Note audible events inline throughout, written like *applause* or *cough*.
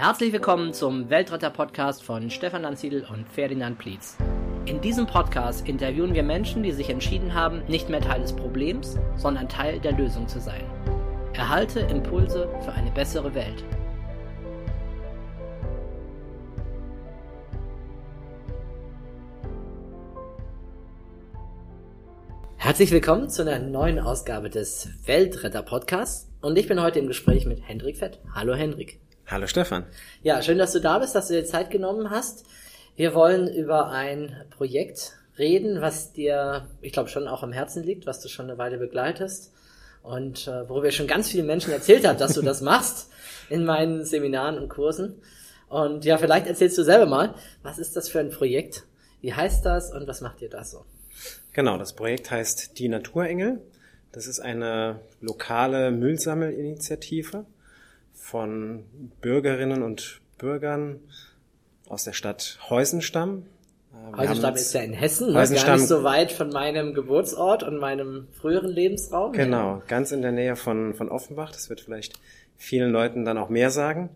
Herzlich willkommen zum Weltretter-Podcast von Stefan Lanziedl und Ferdinand Plietz. In diesem Podcast interviewen wir Menschen, die sich entschieden haben, nicht mehr Teil des Problems, sondern Teil der Lösung zu sein. Erhalte Impulse für eine bessere Welt. Herzlich willkommen zu einer neuen Ausgabe des Weltretter-Podcasts und ich bin heute im Gespräch mit Hendrik Fett. Hallo Hendrik. Hallo Stefan. Ja, schön, dass du da bist, dass du dir Zeit genommen hast. Wir wollen über ein Projekt reden, was dir, ich glaube, schon auch am Herzen liegt, was du schon eine Weile begleitest und äh, worüber schon ganz vielen Menschen erzählt hat, dass du das machst in meinen Seminaren und Kursen. Und ja, vielleicht erzählst du selber mal, was ist das für ein Projekt? Wie heißt das und was macht ihr da so? Genau, das Projekt heißt Die Naturengel. Das ist eine lokale Müllsammelinitiative von Bürgerinnen und Bürgern aus der Stadt Heusenstamm. Äh, Heusenstamm ist ja in Hessen, ne? gar nicht so weit von meinem Geburtsort und meinem früheren Lebensraum. Genau, ganz in der Nähe von, von Offenbach. Das wird vielleicht vielen Leuten dann auch mehr sagen.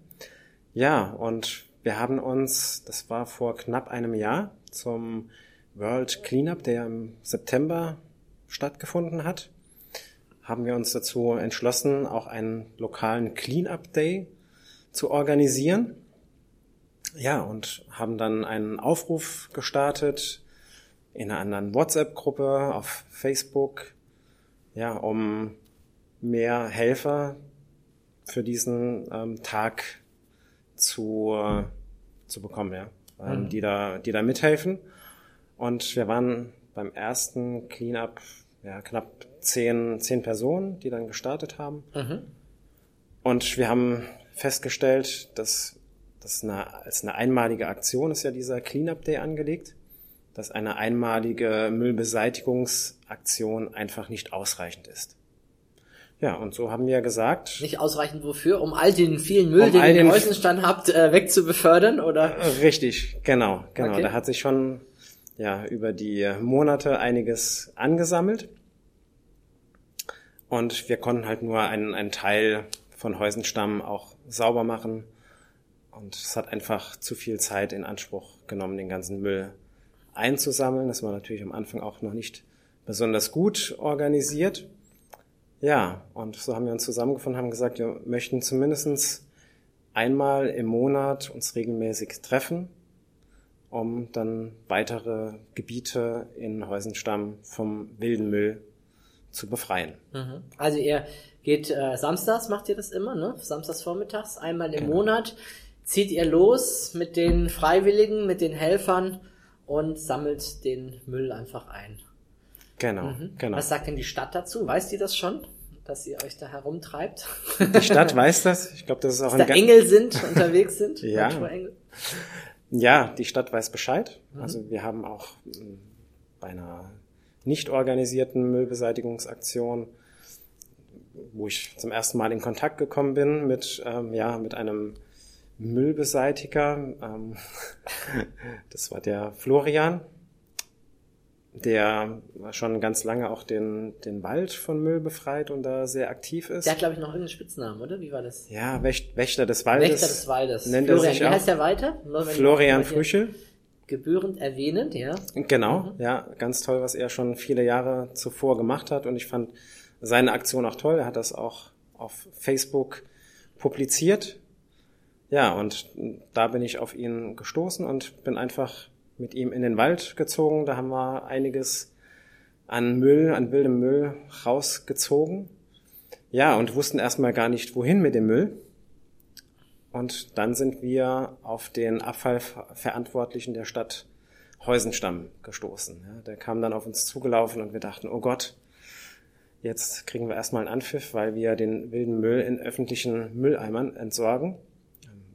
Ja, und wir haben uns, das war vor knapp einem Jahr, zum World Cleanup, der im September stattgefunden hat, haben wir uns dazu entschlossen, auch einen lokalen Cleanup Day zu organisieren. Ja, und haben dann einen Aufruf gestartet in einer anderen WhatsApp-Gruppe auf Facebook, ja, um mehr Helfer für diesen ähm, Tag zu, äh, zu bekommen, ja, ähm, mhm. die da, die da mithelfen. Und wir waren beim ersten Cleanup ja, knapp zehn, zehn Personen, die dann gestartet haben. Mhm. Und wir haben festgestellt, dass das eine, als eine einmalige Aktion ist ja dieser Cleanup Day angelegt, dass eine einmalige Müllbeseitigungsaktion einfach nicht ausreichend ist. Ja, und so haben wir gesagt. Nicht ausreichend wofür? Um all den vielen Müll, um den ihr im Häusenstand habt, äh, wegzubefördern, oder? Richtig, genau, genau. Okay. Da hat sich schon ja über die Monate einiges angesammelt. Und wir konnten halt nur einen, einen Teil von Häusenstamm auch sauber machen. Und es hat einfach zu viel Zeit in Anspruch genommen, den ganzen Müll einzusammeln. Das war natürlich am Anfang auch noch nicht besonders gut organisiert. Ja, und so haben wir uns zusammengefunden, haben gesagt, wir möchten zumindest einmal im Monat uns regelmäßig treffen um dann weitere Gebiete in Heusenstamm vom wilden Müll zu befreien. Mhm. Also ihr geht äh, samstags, macht ihr das immer, ne? Samstags vormittags, einmal im genau. Monat, zieht ihr los mit den Freiwilligen, mit den Helfern und sammelt den Müll einfach ein. Genau, mhm. genau. Was sagt denn die Stadt dazu? Weiß die das schon? dass ihr euch da herumtreibt. Die Stadt weiß das. Ich glaube, das ist auch dass ein da Engel sind, *laughs* unterwegs sind. *laughs* ja. Ja, die Stadt weiß Bescheid. Mhm. Also wir haben auch hm, bei einer nicht organisierten Müllbeseitigungsaktion, wo ich zum ersten Mal in Kontakt gekommen bin mit, ähm, ja, mit einem Müllbeseitiger. Ähm, *laughs* das war der Florian, der schon ganz lange auch den, den Wald von Müll befreit und da sehr aktiv ist. Der hat, glaube ich, noch irgendeinen Spitznamen, oder? Wie war das? Ja, Wächter des Waldes. Wächter des Waldes. Nennt Florian, er sich wie heißt der weiter? Nur Florian Früchel. Gebührend erwähnend, ja. Genau, mhm. ja, ganz toll, was er schon viele Jahre zuvor gemacht hat und ich fand seine Aktion auch toll. Er hat das auch auf Facebook publiziert. Ja, und da bin ich auf ihn gestoßen und bin einfach mit ihm in den Wald gezogen. Da haben wir einiges an Müll, an wildem Müll rausgezogen. Ja, und wussten erstmal gar nicht, wohin mit dem Müll. Und dann sind wir auf den Abfallverantwortlichen der Stadt Heusenstamm gestoßen. Ja, der kam dann auf uns zugelaufen und wir dachten, oh Gott, jetzt kriegen wir erstmal einen Anpfiff, weil wir den wilden Müll in öffentlichen Mülleimern entsorgen,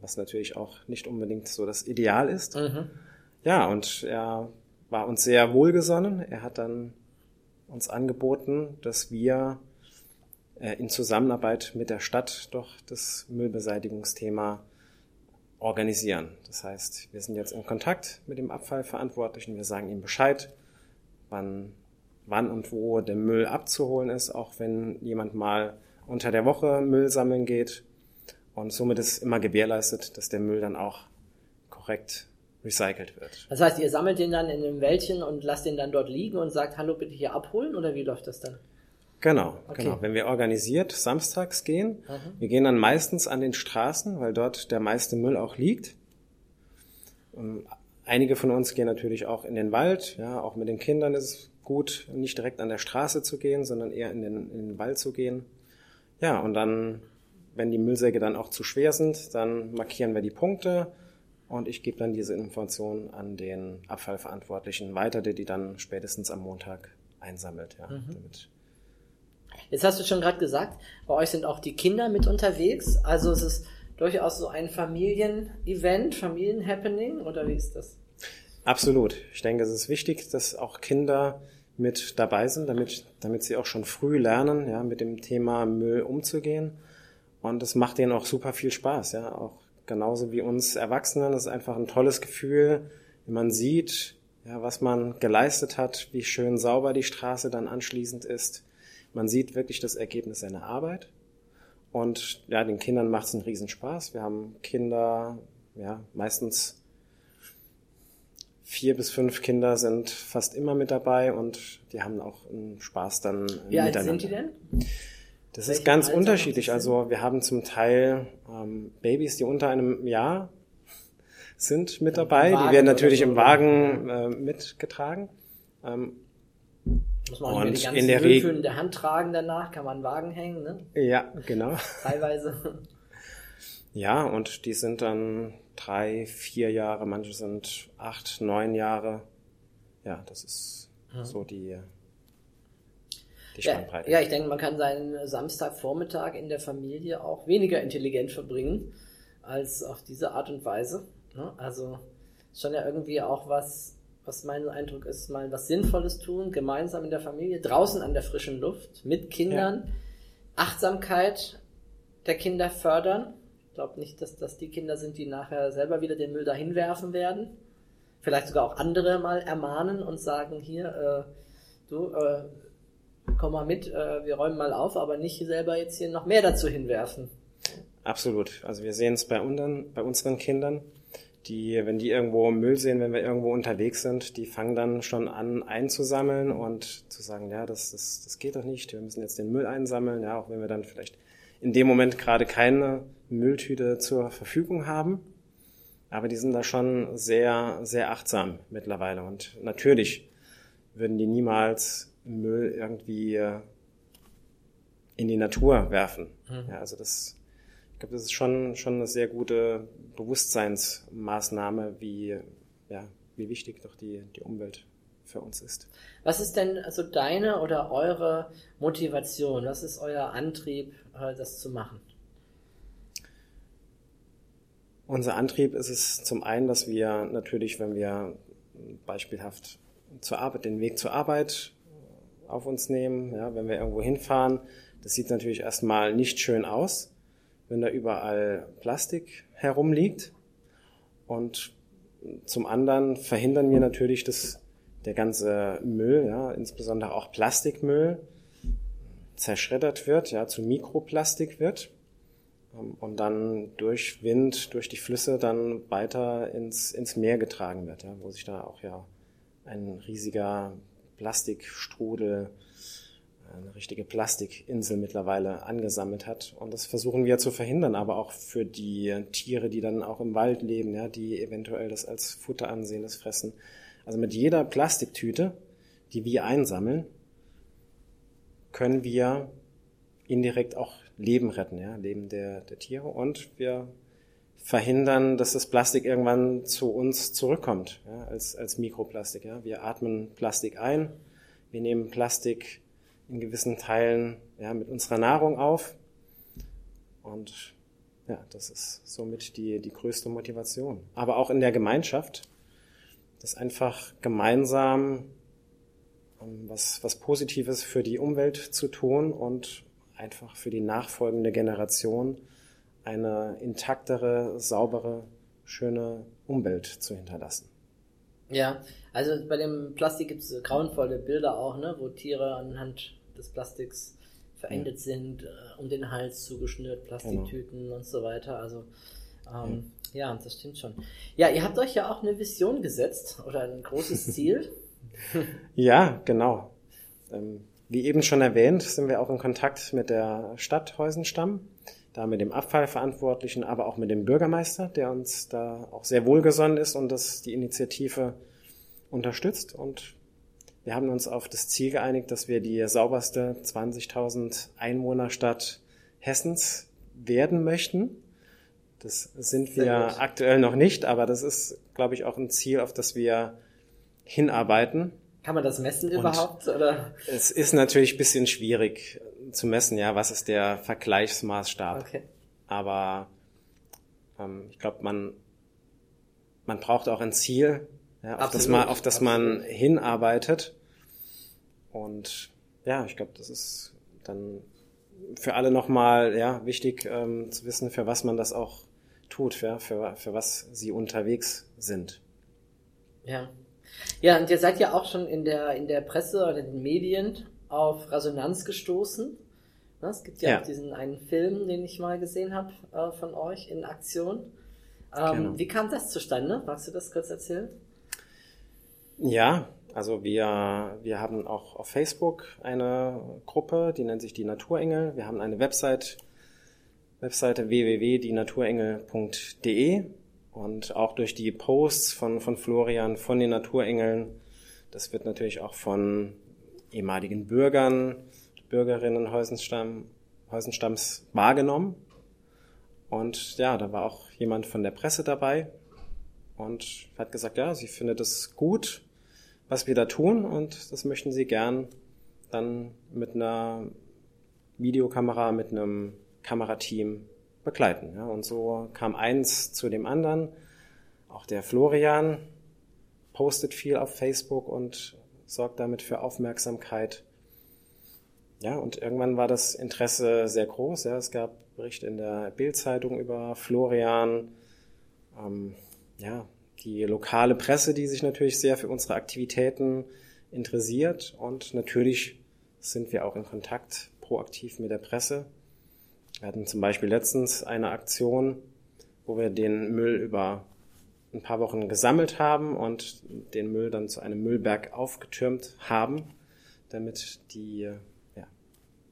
was natürlich auch nicht unbedingt so das Ideal ist. Mhm. Ja, und er war uns sehr wohlgesonnen. Er hat dann uns angeboten, dass wir in Zusammenarbeit mit der Stadt doch das Müllbeseitigungsthema organisieren. Das heißt, wir sind jetzt in Kontakt mit dem Abfallverantwortlichen. Wir sagen ihm Bescheid, wann, wann und wo der Müll abzuholen ist, auch wenn jemand mal unter der Woche Müll sammeln geht. Und somit ist immer gewährleistet, dass der Müll dann auch korrekt recycelt wird. Das heißt, ihr sammelt den dann in einem Wäldchen und lasst den dann dort liegen und sagt, hallo, bitte hier abholen oder wie läuft das dann? Genau, okay. genau. Wenn wir organisiert samstags gehen, mhm. wir gehen dann meistens an den Straßen, weil dort der meiste Müll auch liegt. Und einige von uns gehen natürlich auch in den Wald, ja, auch mit den Kindern ist es gut, nicht direkt an der Straße zu gehen, sondern eher in den, in den Wald zu gehen. Ja, und dann, wenn die Müllsäcke dann auch zu schwer sind, dann markieren wir die Punkte, und ich gebe dann diese Informationen an den Abfallverantwortlichen weiter, der die dann spätestens am Montag einsammelt. Ja, mhm. damit. Jetzt hast du schon gerade gesagt, bei euch sind auch die Kinder mit unterwegs. Also es ist durchaus so ein Familienevent, Familienhappening oder wie ist das? Absolut. Ich denke, es ist wichtig, dass auch Kinder mit dabei sind, damit, damit sie auch schon früh lernen, ja, mit dem Thema Müll umzugehen. Und es macht ihnen auch super viel Spaß, ja, auch genauso wie uns Erwachsenen. Das ist einfach ein tolles Gefühl, wenn man sieht, ja, was man geleistet hat, wie schön sauber die Straße dann anschließend ist. Man sieht wirklich das Ergebnis seiner Arbeit. Und ja, den Kindern macht es einen Riesenspaß. Wir haben Kinder, ja, meistens vier bis fünf Kinder sind fast immer mit dabei und die haben auch einen Spaß dann Wie alt sind die denn? Das ist ganz Alter unterschiedlich. Also wir haben zum Teil ähm, Babys, die unter einem Jahr sind mit dabei. die werden natürlich im Wagen äh, mitgetragen. Ähm, muss man und die ganzen in der Regel in der Hand tragen danach, kann man einen Wagen hängen, ne? Ja, genau. *laughs* Teilweise. Ja, und die sind dann drei, vier Jahre, manche sind acht, neun Jahre. Ja, das ist ja. so die die Spannbreite. Ja, ja, ich denke, man kann seinen Samstagvormittag in der Familie auch weniger intelligent verbringen als auf diese Art und Weise. Ne? Also schon ja irgendwie auch was, was mein Eindruck ist, mal was Sinnvolles tun, gemeinsam in der Familie, draußen an der frischen Luft, mit Kindern, ja. Achtsamkeit der Kinder fördern. Ich glaube nicht, dass das die Kinder sind, die nachher selber wieder den Müll dahin werfen werden. Vielleicht sogar auch andere mal ermahnen und sagen, hier, äh, du, äh, komm mal mit, äh, wir räumen mal auf, aber nicht selber jetzt hier noch mehr dazu hinwerfen. Absolut. Also wir sehen es bei, unseren, bei unseren Kindern, die, wenn die irgendwo Müll sehen, wenn wir irgendwo unterwegs sind, die fangen dann schon an einzusammeln und zu sagen, ja, das, das, das geht doch nicht, wir müssen jetzt den Müll einsammeln, ja, auch wenn wir dann vielleicht in dem Moment gerade keine Mülltüte zur Verfügung haben. Aber die sind da schon sehr, sehr achtsam mittlerweile. Und natürlich würden die niemals Müll irgendwie in die Natur werfen. Mhm. Ja, also das, ich glaube, das ist schon, schon eine sehr gute Bewusstseinsmaßnahme, wie, ja, wie wichtig doch die, die Umwelt für uns ist. Was ist denn also deine oder eure Motivation? Was ist euer Antrieb, äh, das zu machen? Unser Antrieb ist es zum einen, dass wir natürlich, wenn wir beispielhaft zur Arbeit, den Weg zur Arbeit auf uns nehmen, ja, wenn wir irgendwo hinfahren. Das sieht natürlich erstmal nicht schön aus, wenn da überall Plastik herumliegt. Und zum anderen verhindern wir natürlich, dass der ganze Müll, ja, insbesondere auch Plastikmüll, zerschreddert wird, ja, zu Mikroplastik wird ähm, und dann durch Wind, durch die Flüsse dann weiter ins, ins Meer getragen wird, ja, wo sich da auch ja ein riesiger Plastikstrudel, eine richtige Plastikinsel mittlerweile angesammelt hat. Und das versuchen wir zu verhindern, aber auch für die Tiere, die dann auch im Wald leben, ja, die eventuell das als Futter ansehen, das fressen. Also mit jeder Plastiktüte, die wir einsammeln, können wir indirekt auch Leben retten, ja, Leben der, der Tiere. Und wir verhindern, dass das Plastik irgendwann zu uns zurückkommt, ja, als, als Mikroplastik. Ja. Wir atmen Plastik ein, wir nehmen Plastik in gewissen Teilen ja, mit unserer Nahrung auf und ja, das ist somit die, die größte Motivation. Aber auch in der Gemeinschaft, das einfach gemeinsam um, was, was Positives für die Umwelt zu tun und einfach für die nachfolgende Generation eine intaktere, saubere, schöne Umwelt zu hinterlassen. Ja, also bei dem Plastik gibt es grauenvolle Bilder auch, ne, wo Tiere anhand des Plastiks verendet ja. sind, äh, um den Hals zugeschnürt, Plastiktüten genau. und so weiter. Also ähm, ja. ja, das stimmt schon. Ja, ihr habt euch ja auch eine Vision gesetzt oder ein großes *laughs* Ziel. ja, genau. Ähm, wie eben schon erwähnt, sind wir auch in Kontakt mit der Stadt Heusenstamm, da mit dem Abfallverantwortlichen, aber auch mit dem Bürgermeister, der uns da auch sehr wohlgesonnen ist und das die Initiative unterstützt. Und wir haben uns auf das Ziel geeinigt, dass wir die sauberste 20.000 Einwohnerstadt Hessens werden möchten. Das sind wir aktuell noch nicht, aber das ist, glaube ich, auch ein Ziel, auf das wir hinarbeiten. Kann man das messen Und überhaupt? Oder? Es ist natürlich ein bisschen schwierig zu messen, ja, was ist der Vergleichsmaßstab. Okay. Aber ähm, ich glaube, man, man braucht auch ein Ziel, ja, auf, das man, auf das man hinarbeitet. Und ja, ich glaube, das ist dann für alle nochmal ja, wichtig ähm, zu wissen, für was man das auch tut, ja, für, für was sie unterwegs sind. Ja. Ja, und ihr seid ja auch schon in der, in der Presse oder in den Medien auf Resonanz gestoßen. Ne, es gibt ja, ja. auch diesen einen Film, den ich mal gesehen habe äh, von euch in Aktion. Ähm, genau. Wie kam das zustande? Magst du das kurz erzählen? Ja, also wir, wir haben auch auf Facebook eine Gruppe, die nennt sich die Naturengel. Wir haben eine Website, Webseite www.dienaturengel.de und auch durch die Posts von, von Florian, von den Naturengeln, das wird natürlich auch von ehemaligen Bürgern, Bürgerinnen Häusenstamm, Häusenstamms wahrgenommen. Und ja, da war auch jemand von der Presse dabei und hat gesagt, ja, sie findet es gut, was wir da tun und das möchten sie gern dann mit einer Videokamera, mit einem Kamerateam begleiten. Ja, und so kam eins zu dem anderen. Auch der Florian postet viel auf Facebook und sorgt damit für Aufmerksamkeit. Ja, und irgendwann war das Interesse sehr groß. Ja, es gab Berichte in der Bildzeitung über Florian. Ähm, ja, die lokale Presse, die sich natürlich sehr für unsere Aktivitäten interessiert. Und natürlich sind wir auch in Kontakt proaktiv mit der Presse. Wir hatten zum Beispiel letztens eine Aktion, wo wir den Müll über ein paar Wochen gesammelt haben und den Müll dann zu einem Müllberg aufgetürmt haben, damit die ja,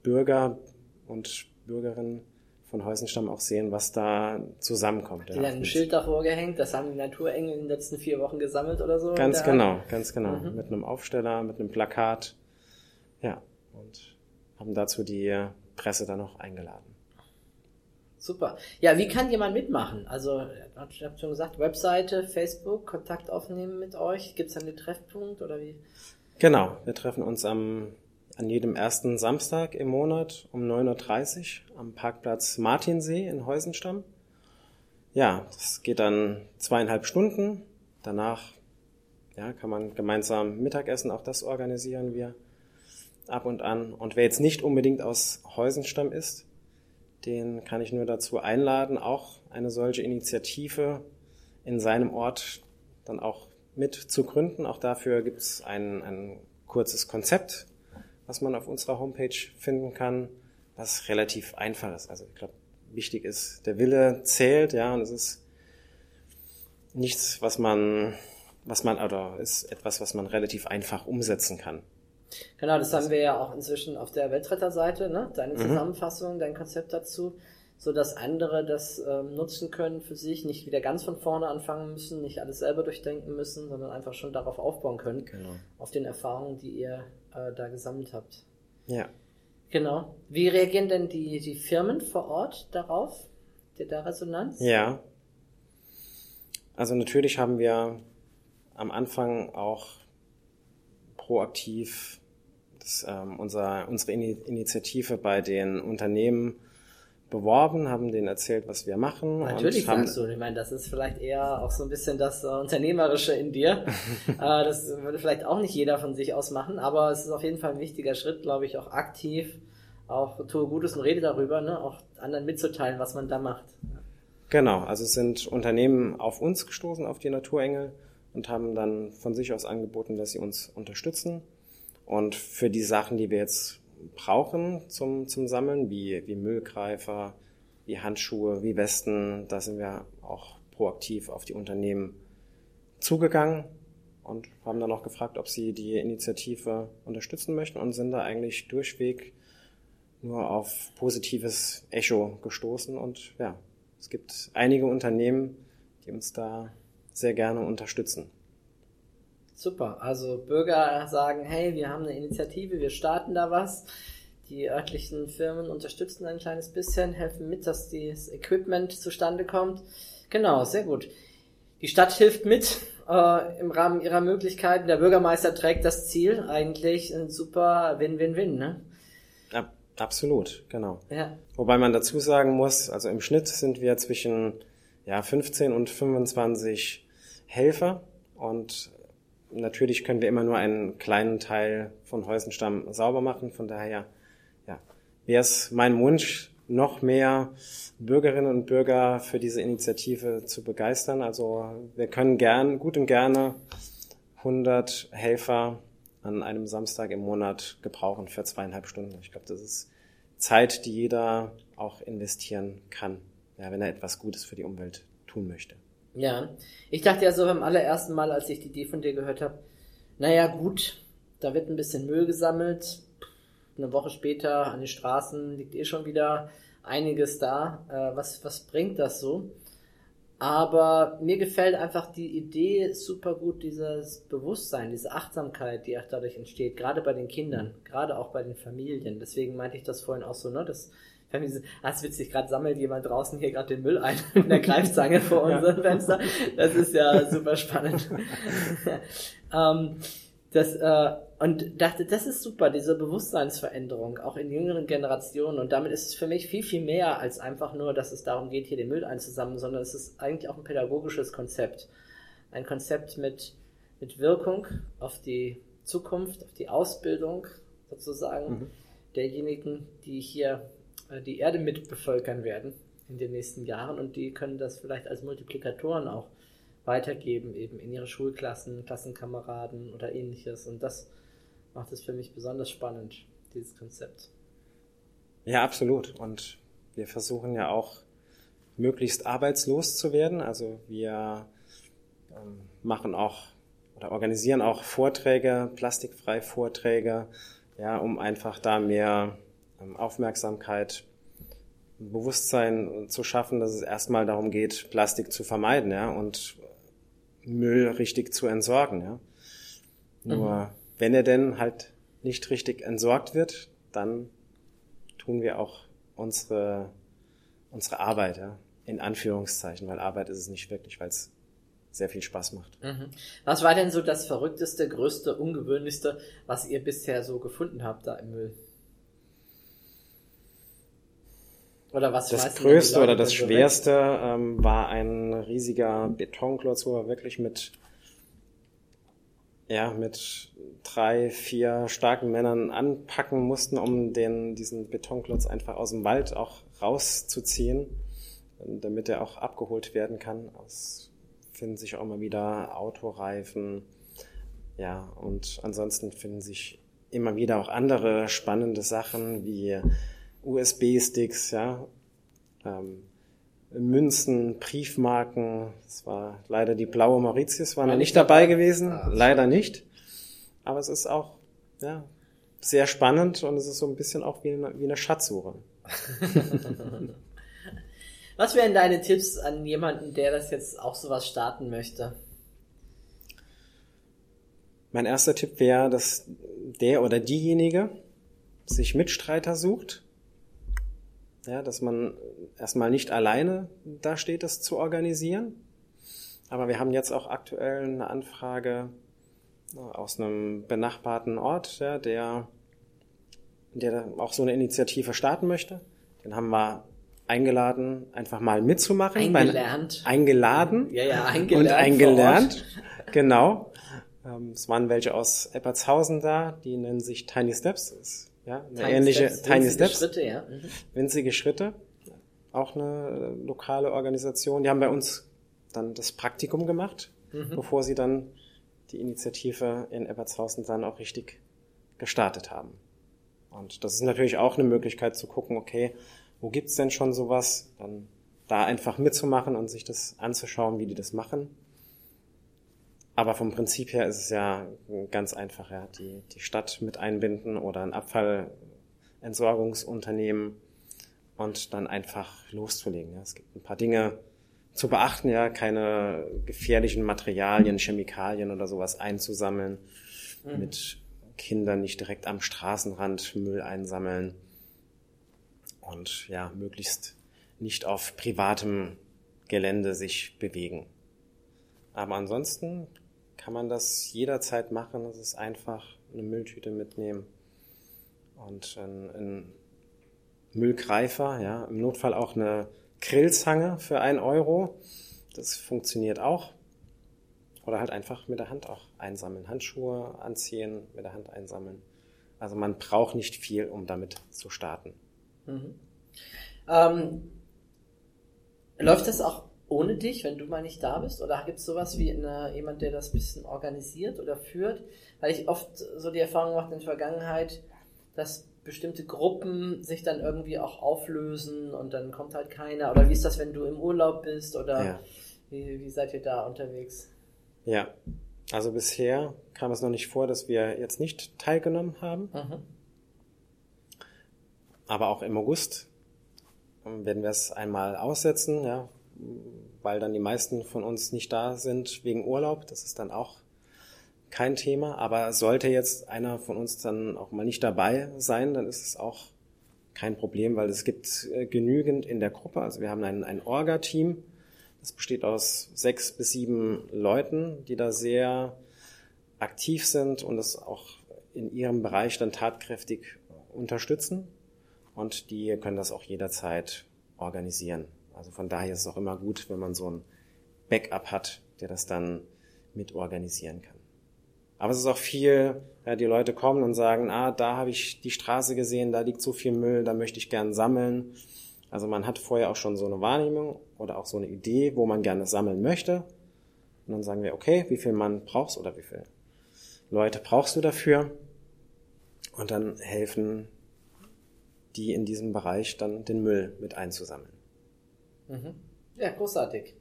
Bürger und Bürgerinnen von Häusenstamm auch sehen, was da zusammenkommt. Die ja, ein Schild davor gehängt, das haben die Naturengel in den letzten vier Wochen gesammelt oder so? Ganz genau, ganz genau. Mhm. Mit einem Aufsteller, mit einem Plakat. Ja, und haben dazu die Presse dann noch eingeladen. Super. Ja, wie kann jemand mitmachen? Also, ich habe schon gesagt, Webseite, Facebook, Kontakt aufnehmen mit euch. Gibt es einen Treffpunkt oder wie? Genau, wir treffen uns am an jedem ersten Samstag im Monat um 9.30 Uhr am Parkplatz Martinsee in Heusenstamm. Ja, das geht dann zweieinhalb Stunden. Danach ja, kann man gemeinsam Mittagessen, auch das organisieren wir ab und an. Und wer jetzt nicht unbedingt aus Heusenstamm ist, den kann ich nur dazu einladen, auch eine solche Initiative in seinem Ort dann auch mit zu gründen. Auch dafür gibt es ein, ein kurzes Konzept, was man auf unserer Homepage finden kann, was relativ einfach ist. Also ich glaube, wichtig ist, der Wille zählt, ja, und es ist nichts, was man, was man, oder ist etwas, was man relativ einfach umsetzen kann. Genau, das haben wir ja auch inzwischen auf der Weltretterseite, ne? Deine mhm. Zusammenfassung, mhm. dein Konzept dazu, so dass andere das ähm, nutzen können für sich, nicht wieder ganz von vorne anfangen müssen, nicht alles selber durchdenken müssen, sondern einfach schon darauf aufbauen können, genau. auf den Erfahrungen, die ihr äh, da gesammelt habt. Ja. Genau. Wie reagieren denn die, die Firmen vor Ort darauf? Der da Resonanz? Ja. Also natürlich haben wir am Anfang auch proaktiv das, ähm, unser, unsere Initiative bei den Unternehmen beworben, haben denen erzählt, was wir machen. Natürlich und sagst du, ich meine, das ist vielleicht eher auch so ein bisschen das äh, Unternehmerische in dir. *laughs* äh, das würde vielleicht auch nicht jeder von sich aus machen, aber es ist auf jeden Fall ein wichtiger Schritt, glaube ich, auch aktiv, auch tue Gutes und rede darüber, ne? auch anderen mitzuteilen, was man da macht. Genau, also es sind Unternehmen auf uns gestoßen, auf die Naturengel und haben dann von sich aus angeboten, dass sie uns unterstützen. Und für die Sachen, die wir jetzt brauchen zum, zum Sammeln, wie, wie Müllgreifer, wie Handschuhe, wie Westen. Da sind wir auch proaktiv auf die Unternehmen zugegangen und haben dann auch gefragt, ob sie die Initiative unterstützen möchten und sind da eigentlich durchweg nur auf positives Echo gestoßen. Und ja, es gibt einige Unternehmen, die uns da sehr gerne unterstützen. Super. Also Bürger sagen, hey, wir haben eine Initiative, wir starten da was. Die örtlichen Firmen unterstützen ein kleines bisschen, helfen mit, dass das Equipment zustande kommt. Genau, sehr gut. Die Stadt hilft mit *laughs* äh, im Rahmen ihrer Möglichkeiten. Der Bürgermeister trägt das Ziel. Eigentlich ein super Win-Win-Win, ne? Ja, absolut, genau. Ja. Wobei man dazu sagen muss, also im Schnitt sind wir zwischen ja, 15 und 25 Helfer und natürlich können wir immer nur einen kleinen Teil von Häusenstamm sauber machen. Von daher ja, wäre es mein Wunsch, noch mehr Bürgerinnen und Bürger für diese Initiative zu begeistern. Also wir können gern, gut und gerne 100 Helfer an einem Samstag im Monat gebrauchen für zweieinhalb Stunden. Ich glaube, das ist Zeit, die jeder auch investieren kann, ja, wenn er etwas Gutes für die Umwelt tun möchte. Ja, ich dachte ja so beim allerersten Mal, als ich die Idee von dir gehört habe, naja gut, da wird ein bisschen Müll gesammelt, eine Woche später an den Straßen liegt eh schon wieder einiges da. Äh, was, was bringt das so? Aber mir gefällt einfach die Idee super gut, dieses Bewusstsein, diese Achtsamkeit, die auch dadurch entsteht, gerade bei den Kindern, gerade auch bei den Familien. Deswegen meinte ich das vorhin auch so, ne, dass Familie, ah, ist witzig, gerade sammelt jemand draußen hier gerade den Müll ein *laughs* mit der Greifzange vor unserem. Fenster. Das ist ja super spannend. *laughs* ähm, das, äh, und dachte, das ist super, diese Bewusstseinsveränderung, auch in jüngeren Generationen. Und damit ist es für mich viel, viel mehr als einfach nur, dass es darum geht, hier den Müll einzusammeln, sondern es ist eigentlich auch ein pädagogisches Konzept. Ein Konzept mit, mit Wirkung auf die Zukunft, auf die Ausbildung sozusagen mhm. derjenigen, die hier die Erde mitbevölkern werden in den nächsten Jahren. Und die können das vielleicht als Multiplikatoren auch weitergeben, eben in ihre Schulklassen, Klassenkameraden oder ähnliches. Und das macht es für mich besonders spannend, dieses Konzept. Ja, absolut. Und wir versuchen ja auch möglichst arbeitslos zu werden. Also wir ähm, machen auch oder organisieren auch Vorträge, plastikfrei Vorträge, ja, um einfach da mehr Aufmerksamkeit Bewusstsein zu schaffen, dass es erstmal darum geht, Plastik zu vermeiden, ja, und Müll richtig zu entsorgen. Ja. Nur mhm. wenn er denn halt nicht richtig entsorgt wird, dann tun wir auch unsere, unsere Arbeit, ja, in Anführungszeichen, weil Arbeit ist es nicht wirklich, weil es sehr viel Spaß macht. Mhm. Was war denn so das Verrückteste, Größte, Ungewöhnlichste, was ihr bisher so gefunden habt da im Müll? Oder was das größte oder das schwerste ähm, war ein riesiger Betonklotz, wo wir wirklich mit ja mit drei, vier starken Männern anpacken mussten, um den diesen Betonklotz einfach aus dem Wald auch rauszuziehen, damit er auch abgeholt werden kann. Es finden sich auch immer wieder Autoreifen, ja und ansonsten finden sich immer wieder auch andere spannende Sachen wie USB-Sticks, ja, ähm, Münzen, Briefmarken. Das war leider die blaue Mauritius, war noch nicht dabei gewesen, ah, leider nicht. Aber es ist auch ja, sehr spannend und es ist so ein bisschen auch wie eine, wie eine Schatzsuche. *laughs* Was wären deine Tipps an jemanden, der das jetzt auch sowas starten möchte? Mein erster Tipp wäre, dass der oder diejenige sich Mitstreiter sucht ja, dass man erstmal nicht alleine da steht, das zu organisieren. Aber wir haben jetzt auch aktuell eine Anfrage äh, aus einem benachbarten Ort, ja, der, der auch so eine Initiative starten möchte. Den haben wir eingeladen, einfach mal mitzumachen. Eingelernt. Bei, eingeladen. Ja, ja, eingelernt. Und eingelernt. Genau. Ähm, es waren welche aus Eppertshausen da, die nennen sich Tiny Steps. Ja, eine Tiny ähnliche Steps, Tiny Steps. Schritte, ja. Mhm. Winzige Schritte. Auch eine äh, lokale Organisation. Die haben bei uns dann das Praktikum gemacht, mhm. bevor sie dann die Initiative in Ebertshausen dann auch richtig gestartet haben. Und das ist natürlich auch eine Möglichkeit zu gucken, okay, wo gibt's denn schon sowas? Dann da einfach mitzumachen und sich das anzuschauen, wie die das machen. Aber vom Prinzip her ist es ja ganz einfach, ja, die, die Stadt mit einbinden oder ein Abfallentsorgungsunternehmen und dann einfach loszulegen. Ja. Es gibt ein paar Dinge zu beachten, ja, keine gefährlichen Materialien, Chemikalien oder sowas einzusammeln, mhm. mit Kindern nicht direkt am Straßenrand Müll einsammeln und ja, möglichst nicht auf privatem Gelände sich bewegen. Aber ansonsten kann man das jederzeit machen. Es ist einfach eine Mülltüte mitnehmen und ein, Müllgreifer, ja, im Notfall auch eine Grillzange für ein Euro. Das funktioniert auch. Oder halt einfach mit der Hand auch einsammeln. Handschuhe anziehen, mit der Hand einsammeln. Also man braucht nicht viel, um damit zu starten. Mhm. Ähm, läuft das auch ohne dich, wenn du mal nicht da bist? Oder gibt es sowas wie eine, jemand, der das ein bisschen organisiert oder führt? Weil ich oft so die Erfahrung gemacht in der Vergangenheit, dass bestimmte Gruppen sich dann irgendwie auch auflösen und dann kommt halt keiner. Oder wie ist das, wenn du im Urlaub bist? Oder ja. wie, wie seid ihr da unterwegs? Ja, also bisher kam es noch nicht vor, dass wir jetzt nicht teilgenommen haben. Mhm. Aber auch im August werden wir es einmal aussetzen, ja, weil dann die meisten von uns nicht da sind wegen Urlaub. Das ist dann auch kein Thema. Aber sollte jetzt einer von uns dann auch mal nicht dabei sein, dann ist es auch kein Problem, weil es gibt äh, genügend in der Gruppe. Also wir haben ein, ein Orga-Team. Das besteht aus sechs bis sieben Leuten, die da sehr aktiv sind und es auch in ihrem Bereich dann tatkräftig unterstützen. Und die können das auch jederzeit organisieren. Also von daher ist es auch immer gut, wenn man so ein Backup hat, der das dann mit organisieren kann. Aber es ist auch viel, ja, die Leute kommen und sagen, ah, da habe ich die Straße gesehen, da liegt so viel Müll, da möchte ich gern sammeln. Also man hat vorher auch schon so eine Wahrnehmung oder auch so eine Idee, wo man gerne sammeln möchte. Und dann sagen wir, okay, wie viel Mann brauchst oder wie viele Leute brauchst du dafür? Und dann helfen die in diesem Bereich dann den Müll mit einzusammeln. Mhm. Ja, großartig.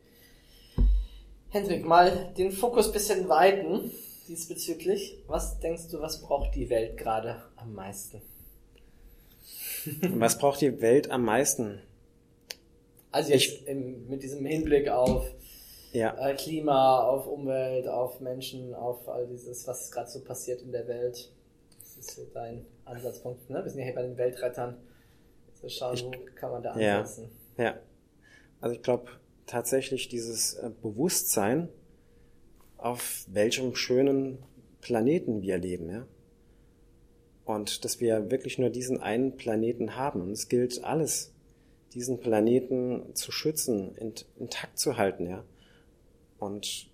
Hendrik, mal den Fokus bisschen weiten diesbezüglich. Was denkst du, was braucht die Welt gerade am meisten? was braucht die Welt am meisten? Also jetzt ich, im, mit diesem Hinblick auf ja. äh, Klima, auf Umwelt, auf Menschen, auf all dieses, was gerade so passiert in der Welt. Das ist so dein Ansatzpunkt. Ne? Wir sind ja hier bei den Weltrettern. So schauen, ich, wo kann man da ansetzen. Ja. ja. Also ich glaube tatsächlich dieses äh, Bewusstsein, auf welchem schönen Planeten wir leben, ja. Und dass wir wirklich nur diesen einen Planeten haben. Und es gilt alles, diesen Planeten zu schützen, intakt zu halten, ja. Und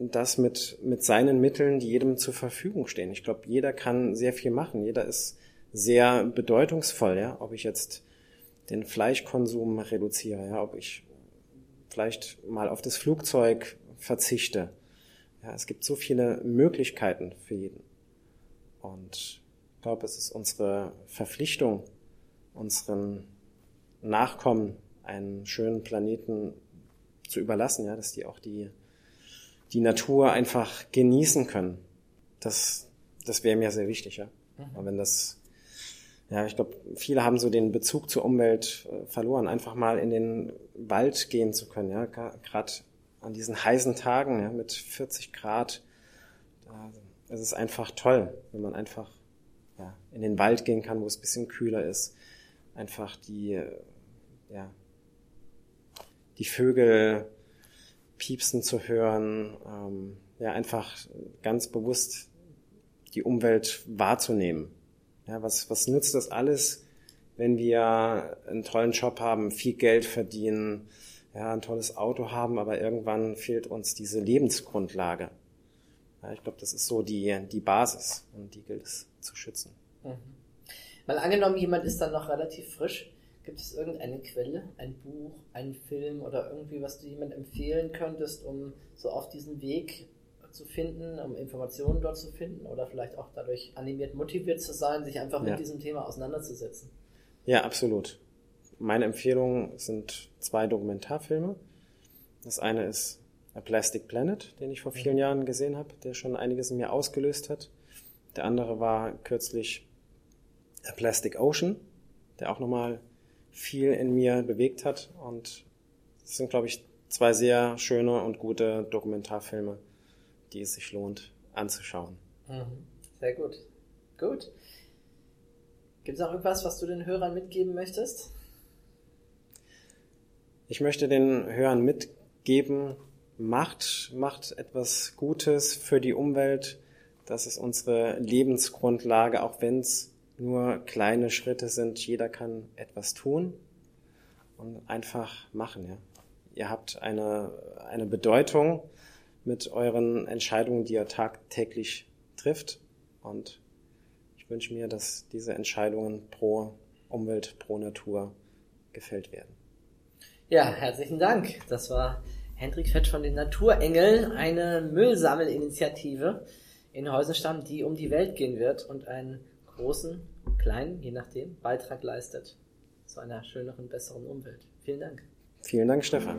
das mit, mit seinen Mitteln, die jedem zur Verfügung stehen. Ich glaube, jeder kann sehr viel machen. Jeder ist sehr bedeutungsvoll, ja. Ob ich jetzt den Fleischkonsum reduziere, ja, ob ich vielleicht mal auf das Flugzeug verzichte. Ja, es gibt so viele Möglichkeiten für jeden. Und ich glaube, es ist unsere Verpflichtung, unseren Nachkommen einen schönen Planeten zu überlassen, ja, dass die auch die, die Natur einfach genießen können. Das, das wäre mir sehr wichtig, ja. Mhm. Und wenn das ja, ich glaube, viele haben so den Bezug zur Umwelt äh, verloren, einfach mal in den Wald gehen zu können, ja, gerade an diesen heißen Tagen ja, mit 40 Grad. Es ist einfach toll, wenn man einfach ja, in den Wald gehen kann, wo es ein bisschen kühler ist, einfach die, äh, ja, die Vögel piepsen zu hören, ähm, ja, einfach ganz bewusst die Umwelt wahrzunehmen. Ja, was, was nützt das alles, wenn wir einen tollen Job haben, viel Geld verdienen, ja, ein tolles Auto haben, aber irgendwann fehlt uns diese Lebensgrundlage. Ja, ich glaube, das ist so die, die Basis und die gilt es zu schützen. Mhm. Mal angenommen, jemand ist dann noch relativ frisch. Gibt es irgendeine Quelle, ein Buch, einen Film oder irgendwie, was du jemand empfehlen könntest, um so auf diesen Weg zu finden, um Informationen dort zu finden oder vielleicht auch dadurch animiert, motiviert zu sein, sich einfach ja. mit diesem Thema auseinanderzusetzen. Ja, absolut. Meine Empfehlungen sind zwei Dokumentarfilme. Das eine ist A Plastic Planet, den ich vor vielen mhm. Jahren gesehen habe, der schon einiges in mir ausgelöst hat. Der andere war kürzlich A Plastic Ocean, der auch nochmal viel in mir bewegt hat. Und das sind, glaube ich, zwei sehr schöne und gute Dokumentarfilme, die es sich lohnt anzuschauen. Mhm. Sehr gut. Gut. Gibt es noch irgendwas, was du den Hörern mitgeben möchtest? Ich möchte den Hörern mitgeben, macht, macht etwas Gutes für die Umwelt. Das ist unsere Lebensgrundlage, auch wenn es nur kleine Schritte sind. Jeder kann etwas tun und einfach machen, ja. Ihr habt eine, eine Bedeutung mit euren Entscheidungen, die ihr tagtäglich trifft. Und ich wünsche mir, dass diese Entscheidungen pro Umwelt, pro Natur gefällt werden. Ja, herzlichen Dank. Das war Hendrik Fett von den Naturengeln, eine Müllsammelinitiative in Heusenstamm, die um die Welt gehen wird und einen großen, kleinen, je nachdem, Beitrag leistet zu einer schöneren, besseren Umwelt. Vielen Dank. Vielen Dank, Stefan.